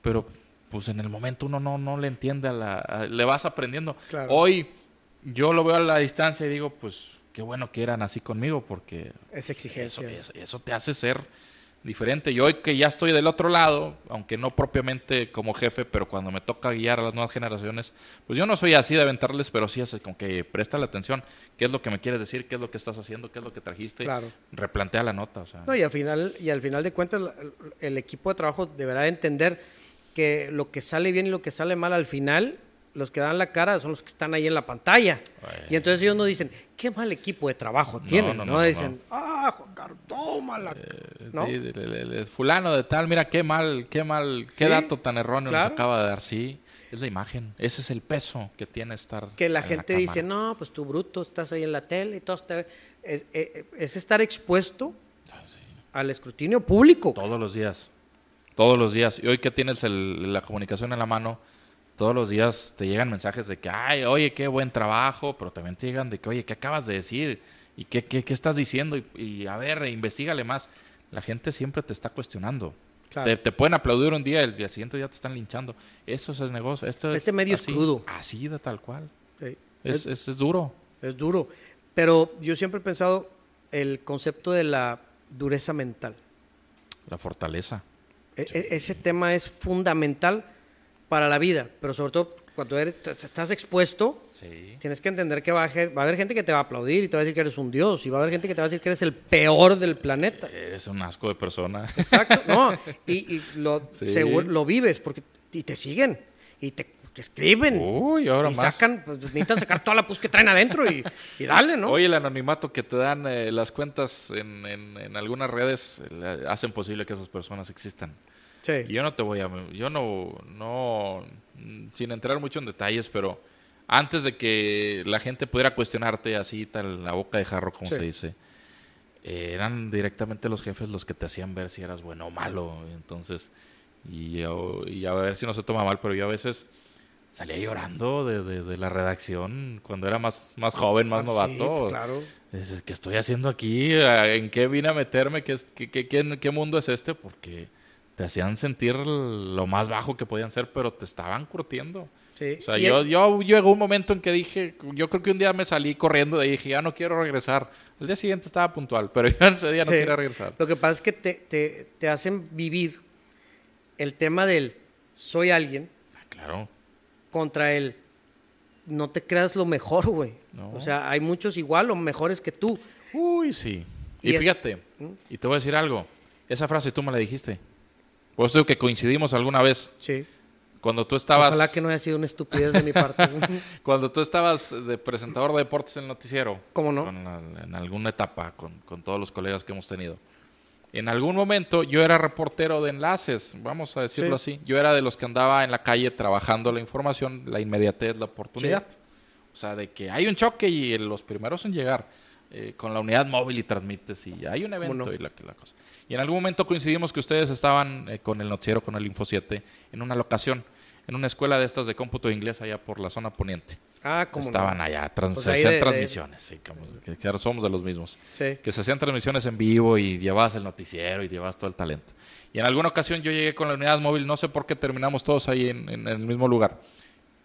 Pero pues en el momento uno no, no le entiende, a la, a- le vas aprendiendo. Claro. Hoy yo lo veo a la distancia y digo, pues qué bueno que eran así conmigo porque Es exigencia. eso- eso te hace ser diferente. Y hoy que ya estoy del otro lado, aunque no propiamente como jefe, pero cuando me toca guiar a las nuevas generaciones, pues yo no soy así de aventarles, pero sí es como que presta la atención. ¿Qué es lo que me quieres decir? ¿Qué es lo que estás haciendo? ¿Qué es lo que trajiste? Claro. Replantea la nota. O sea, No, y al final, y al final de cuentas, el equipo de trabajo deberá de entender que lo que sale bien y lo que sale mal al final, los que dan la cara son los que están ahí en la pantalla. Y entonces ellos no dicen, qué mal equipo de trabajo tienen. No, no, no, dicen, ah, Juan Carlos, tómala. ¿No? Sí, el- el- el fulano de tal, mira qué mal, qué mal, qué Sí, dato tan erróneo nos claro. acaba de dar. Sí, es la imagen. Ese es el peso que tiene estar. que la en gente dice, no, pues tú bruto, estás ahí en la tele y todo está... Es, eh, es estar expuesto al escrutinio público. Todos los días. Todos los días. Y hoy que tienes el- la comunicación en la mano, todos los días te llegan mensajes de que, ay, oye, qué buen trabajo, pero también te llegan de que, oye, ¿qué acabas de decir? ¿Y qué, qué, qué estás diciendo? Y, y, a ver, investigale más. La gente siempre te está cuestionando. Claro. Te, te pueden aplaudir un día, el día siguiente ya te están linchando. Eso es el negocio. Esto es Este medio es crudo. Así de tal cual. Sí. Es, es, es duro. Es duro. Pero yo siempre he pensado el concepto de la dureza mental. La fortaleza. E- e- ese tema es fundamental para la vida, pero sobre todo cuando eres, estás expuesto, Sí. tienes que entender que va a, va a haber gente que te va a aplaudir y te va a decir que eres un dios, y va a haber gente que te va a decir que eres el peor del planeta. Eres un asco de persona. Exacto, no, y, y lo, [LAUGHS] Sí. seguro- lo vives porque y te siguen y te, que escriben. Uy, ahora y más. sacan, pues necesitan sacar toda la pus que traen adentro y, y dale, ¿no? Oye, el anonimato que te dan eh, las cuentas en, en- en algunas redes eh, hacen posible que esas personas existan. sí. Y yo no te voy a... Yo no, no... mm, Sin entrar mucho en detalles, pero antes de que la gente pudiera cuestionarte así, tal, la boca de jarro, como Sí. se dice, eh, eran directamente los jefes los que te hacían ver si eras bueno o malo. Entonces, y, yo- y a ver si no se toma mal, pero yo a veces salía llorando de, de- de la redacción cuando era más, más joven, más Ah, novato. sí, claro. Dices, ¿qué estoy haciendo aquí? ¿En qué vine a meterme? ¿Qué, qué, qué- qué- qué mundo es este? Porque te hacían sentir lo más bajo que podían ser, pero te estaban curtiendo. Sí. O sea, yo, es- yo llegó un momento en que dije, yo creo que un día me salí corriendo de ahí y dije, ya no quiero regresar. Al día siguiente estaba puntual, pero yo ese día no Sí. quería regresar. Lo que pasa es que te, te- te hacen vivir el tema del soy alguien Ah, Claro. Contra el no te creas lo mejor, güey. No. O sea, hay muchos igual o mejores que tú. Uy, sí. Y Y, es- fíjate, y te voy a decir algo. Esa frase tú me la dijiste. Pues digo que coincidimos alguna vez. Sí. Cuando tú estabas... Ojalá que no haya sido una estupidez de mi parte. [LAUGHS] Cuando tú estabas de presentador de deportes en el noticiero. ¿Cómo no? con la- en alguna etapa con, con todos los colegas que hemos tenido. En algún momento yo era reportero de enlaces, vamos a decirlo así. Yo era de los que andaba en la calle trabajando la información, la inmediatez, la oportunidad. O sea, de que hay un choque y los primeros en llegar eh, con la unidad móvil y transmites y hay un evento no? y la, la cosa. Y en algún momento coincidimos que ustedes estaban eh, con el noticiero, con el Info 7, en una locación, en una escuela de estas de cómputo inglés allá por la zona poniente. ah, como Estaban allá, trans- Pues se hacían de- de- transmisiones, sí, como que, que somos de los mismos. Sí. Que se hacían transmisiones en vivo y llevabas el noticiero y llevabas todo el talento. Y en alguna ocasión yo llegué con la unidad móvil, no sé por qué terminamos todos ahí en, en- en el mismo lugar.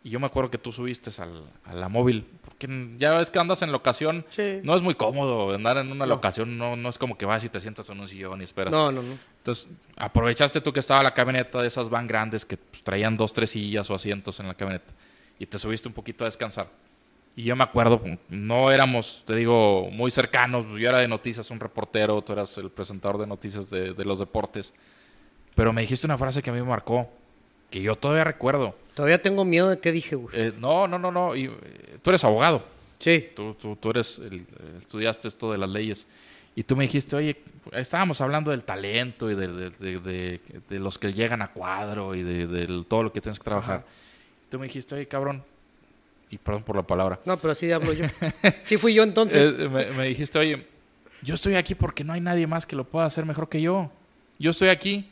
Y yo me acuerdo que tú subiste al- a la móvil, porque ya ves que andas en locación, Sí. no es muy cómodo andar en una No. locación, no, no es como que vas y te sientas en un sillón y esperas. No, no, no. Entonces, aprovechaste tú que estaba la camioneta de esas van grandes que pues, traían dos, tres sillas o asientos en la camioneta y te subiste un poquito a descansar. Y yo me acuerdo, no éramos, te digo, muy cercanos. Yo era de noticias, un reportero, tú eras el presentador de noticias de, de los deportes. Pero me dijiste una frase que a mí me marcó, que yo todavía recuerdo. Todavía tengo miedo de qué dije, güey. Eh, no, no, no, no. Y, eh, tú eres abogado. Sí. Tú, tú, tú eres, el- estudiaste esto de las leyes. Y tú me dijiste, oye, estábamos hablando del talento y de, de- de- de- de los que llegan a cuadro y de, todo lo que tienes que trabajar. Tú me dijiste, oye, cabrón, y perdón por la palabra. No, pero así hablo yo. [LAUGHS] Sí fui yo entonces. Eh, me, me dijiste, oye, yo estoy aquí porque no hay nadie más que lo pueda hacer mejor que yo. Yo estoy aquí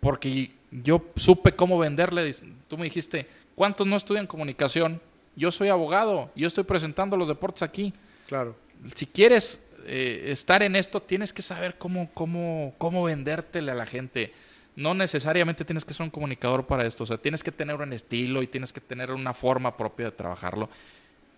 porque yo supe cómo venderle. Tú me dijiste, ¿cuántos no estudian comunicación? Yo soy abogado, yo estoy presentando los deportes aquí. Claro. Si quieres eh, estar en esto, tienes que saber cómo, cómo, cómo vendértele a la gente. No necesariamente tienes que ser un comunicador para esto. O sea, tienes que tener un estilo y tienes que tener una forma propia de trabajarlo.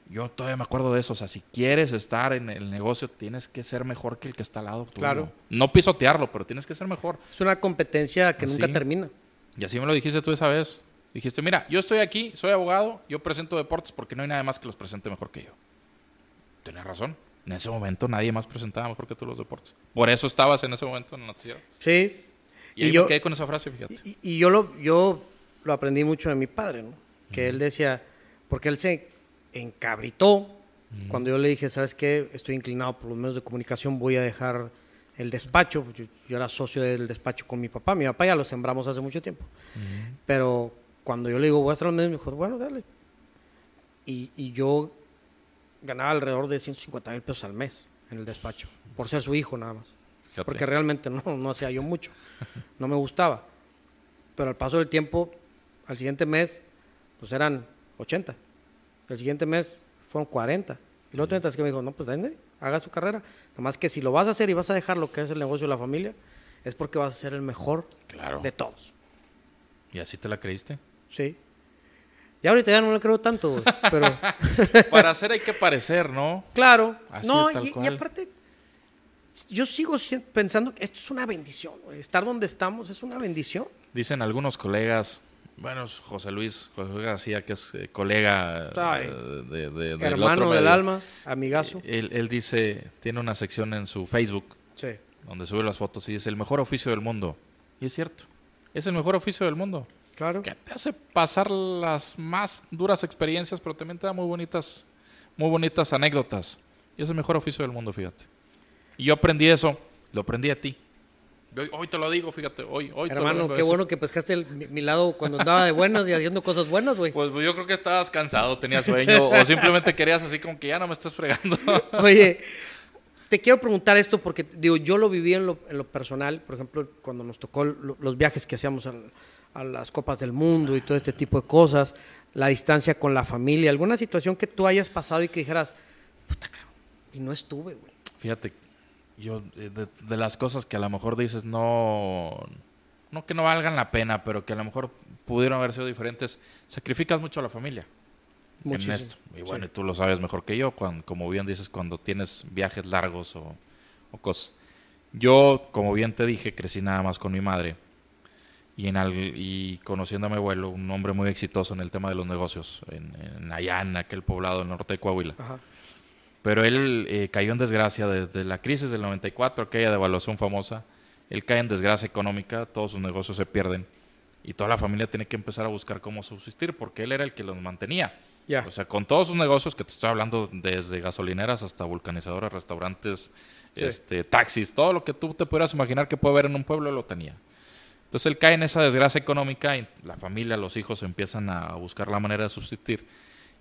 Yo todavía me acuerdo de eso. O sea, si quieres estar en el negocio, tienes que ser mejor que el que está al lado tuyo. Claro. No pisotearlo, pero tienes que ser mejor. Es una competencia que nunca termina. Y así me lo dijiste tú esa vez. Dijiste, mira, yo estoy aquí, soy abogado, yo presento deportes porque no hay nadie más que los presente mejor que yo. Tenías razón. En ese momento nadie más presentaba mejor que tú los deportes. Por eso estabas en ese momento en el noticiero. Sí. Y, ahí yo- me quedé con esa frase, fíjate. Y, y yo, lo, yo lo aprendí mucho de mi padre, ¿no? Que él decía, porque él se encabritó cuando yo le dije, ¿sabes qué? Estoy inclinado por los medios de comunicación, voy a dejar el despacho. Yo, yo era socio del despacho con mi papá. Mi papá ya lo sembramos hace mucho tiempo. Pero cuando yo le digo, voy a estar en los medios, me dijo, bueno, dale. Y, y yo ganaba alrededor de 150 mil pesos al mes en el despacho, por ser su hijo nada más. Fíjate. Porque realmente no, no hacía yo mucho. [LAUGHS] No me gustaba. Pero al paso del tiempo, al siguiente mes, pues eran 80. El siguiente mes fueron 40. Y luego 30 es que me dijo, no, pues dale, haga su carrera. Nomás que si lo vas a hacer y vas a dejar lo que es el negocio de la familia, es porque vas a ser el mejor Claro. de todos. ¿Y así te la creíste? Sí. Y ahorita ya no le creo tanto, güey, pero [LAUGHS] Para hacer hay que parecer, ¿no? claro. Así no, tal y, aparte, yo sigo si- pensando que esto es una bendición. Estar donde estamos es una bendición. Dicen algunos colegas, bueno, José Luis, José Luis García, que es eh, colega eh, de, Hermano otro del alma, amigazo. Él, él dice, tiene una sección en su Facebook Sí. donde sube las fotos y dice el mejor oficio del mundo. Y es cierto, es el mejor oficio del mundo. Claro. Que te hace pasar las más duras experiencias, pero también te da muy bonitas, muy bonitas anécdotas. Y es el mejor oficio del mundo, fíjate. Y yo aprendí eso, lo aprendí a ti. Hoy, hoy te lo digo, fíjate, hoy, hoy te lo Hermano, qué bueno que pescaste el- mi, mi lado cuando andaba de buenas y haciendo cosas buenas, güey. Pues yo creo que estabas cansado, tenías sueño, o simplemente querías así como que ya no me estás fregando. [LAUGHS] Oye, te quiero preguntar esto porque, digo, yo lo viví en lo, en lo personal, por ejemplo, cuando nos tocó lo- los viajes que hacíamos al- a las Copas del Mundo y todo este tipo de cosas, la distancia con la familia, alguna situación que tú hayas pasado y que dijeras, puta cabrón, y no estuve, güey. Fíjate, yo eh, de, de las cosas que a lo mejor dices no, no que no valgan la pena, pero que a lo mejor pudieron haber sido diferentes, sacrificas mucho a la familia. Muchísimo. En esto. Y bueno, Sí. y tú lo sabes mejor que yo, cuando, como bien dices, cuando tienes viajes largos o, o cosas. Yo, como bien te dije, crecí nada más con mi madre y, en al- y conociendo a mi abuelo, un hombre muy exitoso en el tema de los negocios, en, en allá en aquel poblado del norte de Coahuila. Ajá. Pero él eh, cayó en desgracia desde la crisis del 94, aquella devaluación famosa. Él cae en desgracia económica, todos sus negocios se pierden y toda la familia tiene que empezar a buscar cómo subsistir porque él era el que los mantenía. O sea, con todos sus negocios, que te estoy hablando desde gasolineras hasta vulcanizadoras, restaurantes, Sí. este, taxis, todo lo que tú te pudieras imaginar que puede haber en un pueblo, lo tenía. Entonces él cae en esa desgracia económica y la familia, los hijos empiezan a buscar la manera de subsistir.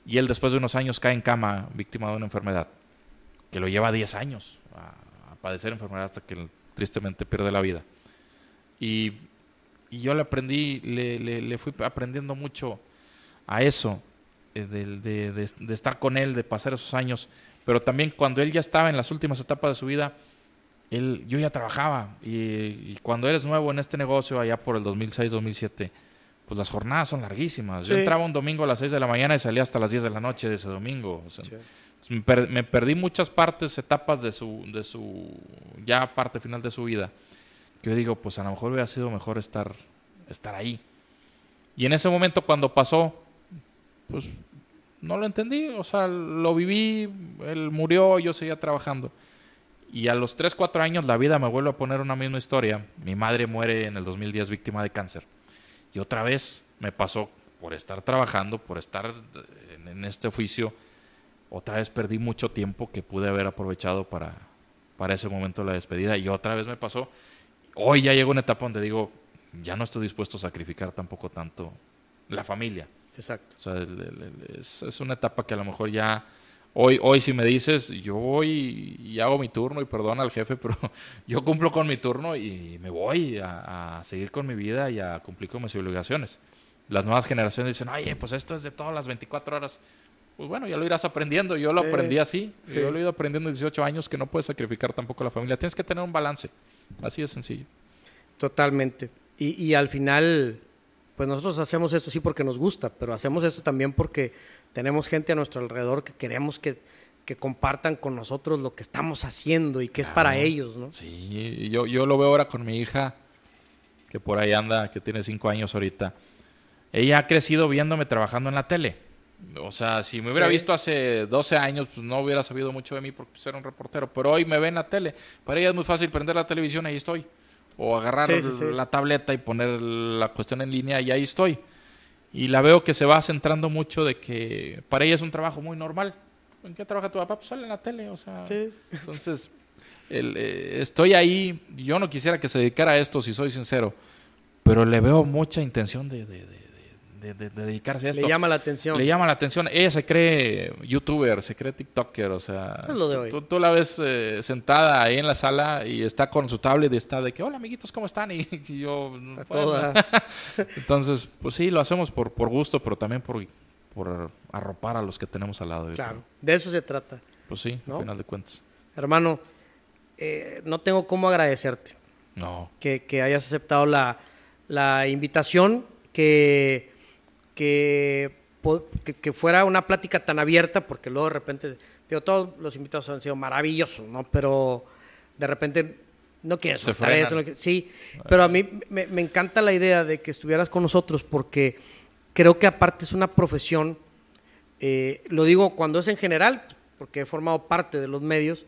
Y él después de unos años cae en cama víctima de una enfermedad que lo lleva 10 años a, padecer enfermedad hasta que tristemente pierde la vida. Y, y yo le aprendí, le, le- fui aprendiendo mucho a eso, eh, de, de- de estar con él, de pasar esos años. Pero también cuando él ya estaba en las últimas etapas de su vida, él, yo ya trabajaba. Y, y cuando eres nuevo en este negocio, allá por el 2006-2007, pues las jornadas son larguísimas. Yo entraba un domingo a las 6 de la mañana y salía hasta las 10 de la noche de ese domingo. O sea, Sí. me, per- me perdí muchas partes, etapas de su, de su, ya parte final de su vida. Que yo digo, pues a lo mejor hubiera sido mejor estar, estar ahí. Y en ese momento cuando pasó, pues no lo entendí, o sea, lo viví, él murió, yo seguía trabajando. Y a los 3, 4 años la vida me vuelve a poner una misma historia. Mi madre muere en el 2010 víctima de cáncer. Y otra vez me pasó por estar trabajando, por estar en, este oficio, otra vez perdí mucho tiempo que pude haber aprovechado para, para ese momento de la despedida. Y otra vez me pasó. Hoy ya llegó una etapa donde digo, ya no estoy dispuesto a sacrificar tampoco tanto la familia. Exacto. O sea, es, es una etapa que a lo mejor ya... Hoy, hoy si me dices, yo voy y hago mi turno y perdona al jefe, [LAUGHS] pero yo cumplo con mi turno y me voy a, a seguir con mi vida y a cumplir con mis obligaciones. Las nuevas generaciones dicen, oye, pues esto es de todas las 24 horas. Pues bueno, ya lo irás aprendiendo. Yo lo aprendí así. Sí. Yo lo he ido aprendiendo en 18 años que no puedes sacrificar tampoco a la familia. Tienes que tener un balance. Así de sencillo. Totalmente. Y, y al final, pues nosotros hacemos esto sí porque nos gusta, pero hacemos esto también porque tenemos gente a nuestro alrededor que queremos que, que compartan con nosotros lo que estamos haciendo y que es para ellos, ¿no? Sí, yo, yo lo veo ahora con mi hija, que por ahí anda, que tiene cinco años ahorita. Ella ha crecido viéndome trabajando en la tele. O sea, si me hubiera Sí. visto hace 12 años, pues no hubiera sabido mucho de mí porque pues, era un reportero. Pero hoy me ve en la tele. Para ella es muy fácil prender la televisión, ahí estoy. O agarrar Sí, sí, sí. la tableta y poner la cuestión en línea y ahí estoy. Y la veo que se va centrando mucho de que para ella es un trabajo muy normal. ¿En qué trabaja tu papá? Pues sale en la tele, o sea. Sí. Entonces, el, eh, estoy ahí. Yo no quisiera que se dedicara a esto, si soy sincero, pero le veo mucha intención de, de- de- de- de- de dedicarse a esto. Le llama la atención. Le llama la atención. Ella se cree youtuber, se cree tiktoker, o sea... Es lo de hoy. Tú, tú la ves eh, sentada ahí en la sala y está con su tablet y está de que, hola amiguitos, ¿cómo están? [LAUGHS] Y, y yo... Toda- [LAUGHS] Entonces, pues sí, lo hacemos por, por gusto, pero también por, por arropar a los que tenemos al lado. Claro, de eso se trata. Pues sí, ¿No? al final de cuentas. Hermano, eh, no tengo cómo agradecerte No, que, que hayas aceptado la, la invitación, que, que, que, que fuera una plática tan abierta, porque luego de repente, digo, todos los invitados han sido maravillosos, ¿no? Pero de repente no quieres soltar eso, no quieres- sí, pero a mí me, me encanta la idea de que estuvieras con nosotros porque creo que aparte es una profesión, eh, lo digo cuando es en general, porque he formado parte de los medios,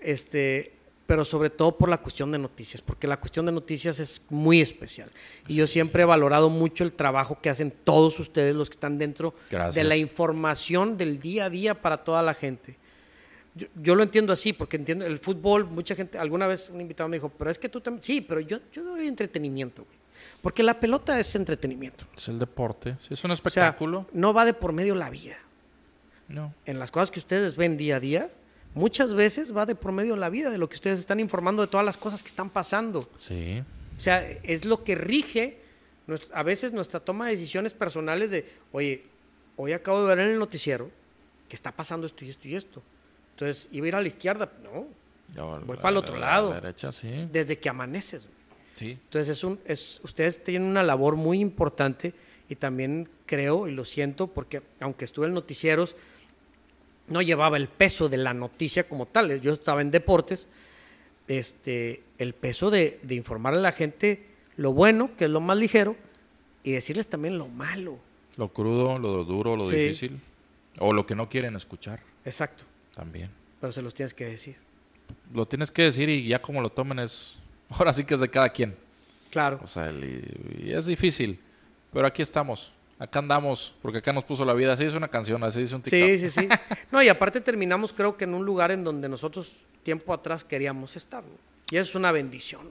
este, pero sobre todo por la cuestión de noticias, porque la cuestión de noticias es muy especial. Y yo siempre he valorado mucho el trabajo que hacen todos ustedes, los que están dentro Gracias. de la información del día a día para toda la gente. Yo, yo lo entiendo así, porque entiendo el fútbol, mucha gente, alguna vez un invitado me dijo, pero es que tú también, sí, pero yo, yo doy entretenimiento, güey. Porque la pelota es entretenimiento. Es el deporte. Sí, es un O sea, espectáculo. no va de por medio la vida. no. En las cosas que ustedes ven día a día, muchas veces va de por medio la vida, de lo que ustedes están informando, de todas las cosas que están pasando. Sí. O sea, es lo que rige a veces nuestra toma de decisiones personales de, oye, hoy acabo de ver en el noticiero que está pasando esto y esto y esto. Entonces, iba a ir a la izquierda, no, Yo- Voy la- pa'l otro la- lado. La derecha, sí. desde que amaneces. Sí. Entonces, es un, es, ustedes tienen una labor muy importante y también creo, y lo siento, porque aunque estuve en noticieros, no llevaba el peso de la noticia como tal. Yo estaba en deportes, este, el peso de, de informar a la gente lo bueno, que es lo más ligero, y decirles también lo malo. Lo crudo, lo duro, lo Sí. difícil. O lo que no quieren escuchar Exacto, también. pero se los tienes que decir. Lo tienes que decir y ya como lo tomen es... [LAUGHS] Ahora sí que es de cada quien. Claro, O sea, el- y es difícil. Pero aquí estamos. Acá andamos. Porque acá nos puso la vida. Así es una canción, así dice un TikTok. sí, sí, sí. [LAUGHS] No, y aparte terminamos creo que en un lugar en donde nosotros tiempo atrás queríamos estar. ¿no? Y es una bendición.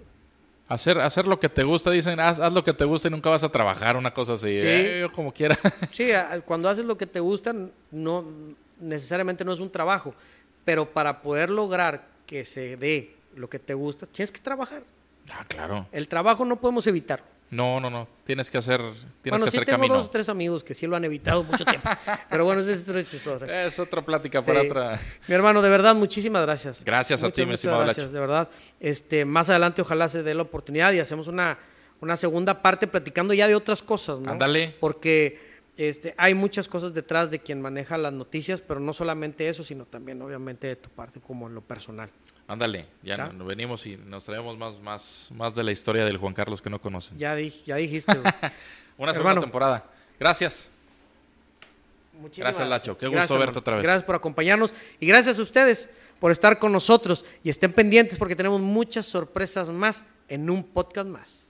Hacer, hacer lo que te gusta, dicen, haz, haz lo que te gusta y nunca vas a trabajar, una cosa así. Sí. Eh, yo como quiera. [LAUGHS] Sí, cuando haces lo que te gusta, no necesariamente no es un trabajo, pero para poder lograr que se dé lo que te gusta, tienes que trabajar. ah, claro. El trabajo no podemos evitar. No, no, no. Tienes que hacer, tienes bueno, que sí hacer tengo camino. dos o tres amigos que sí lo han evitado mucho tiempo, [LAUGHS] pero bueno, es. Es otra plática para Sí. otra. Mi hermano, de verdad, muchísimas gracias. Gracias a ti, mi estimado gracias, de verdad. Este, más adelante ojalá se dé la oportunidad y hacemos una, una segunda parte platicando ya de otras cosas, ¿no? Ándale. Porque este, hay muchas cosas detrás de quien maneja las noticias, pero no solamente eso, sino también obviamente de tu parte como en lo personal. Ándale, ya ¿Ya? no- venimos y nos traemos más, más, más de la historia del Juan Carlos que no conocen. Ya, dij- ya dijiste. [LAUGHS] Una segunda temporada. Gracias. Muchísimas Gracias, Lacho. Qué gusto Gracias, verte hermano. otra vez. Gracias por acompañarnos y gracias a ustedes por estar con nosotros y estén pendientes porque tenemos muchas sorpresas más en un podcast más.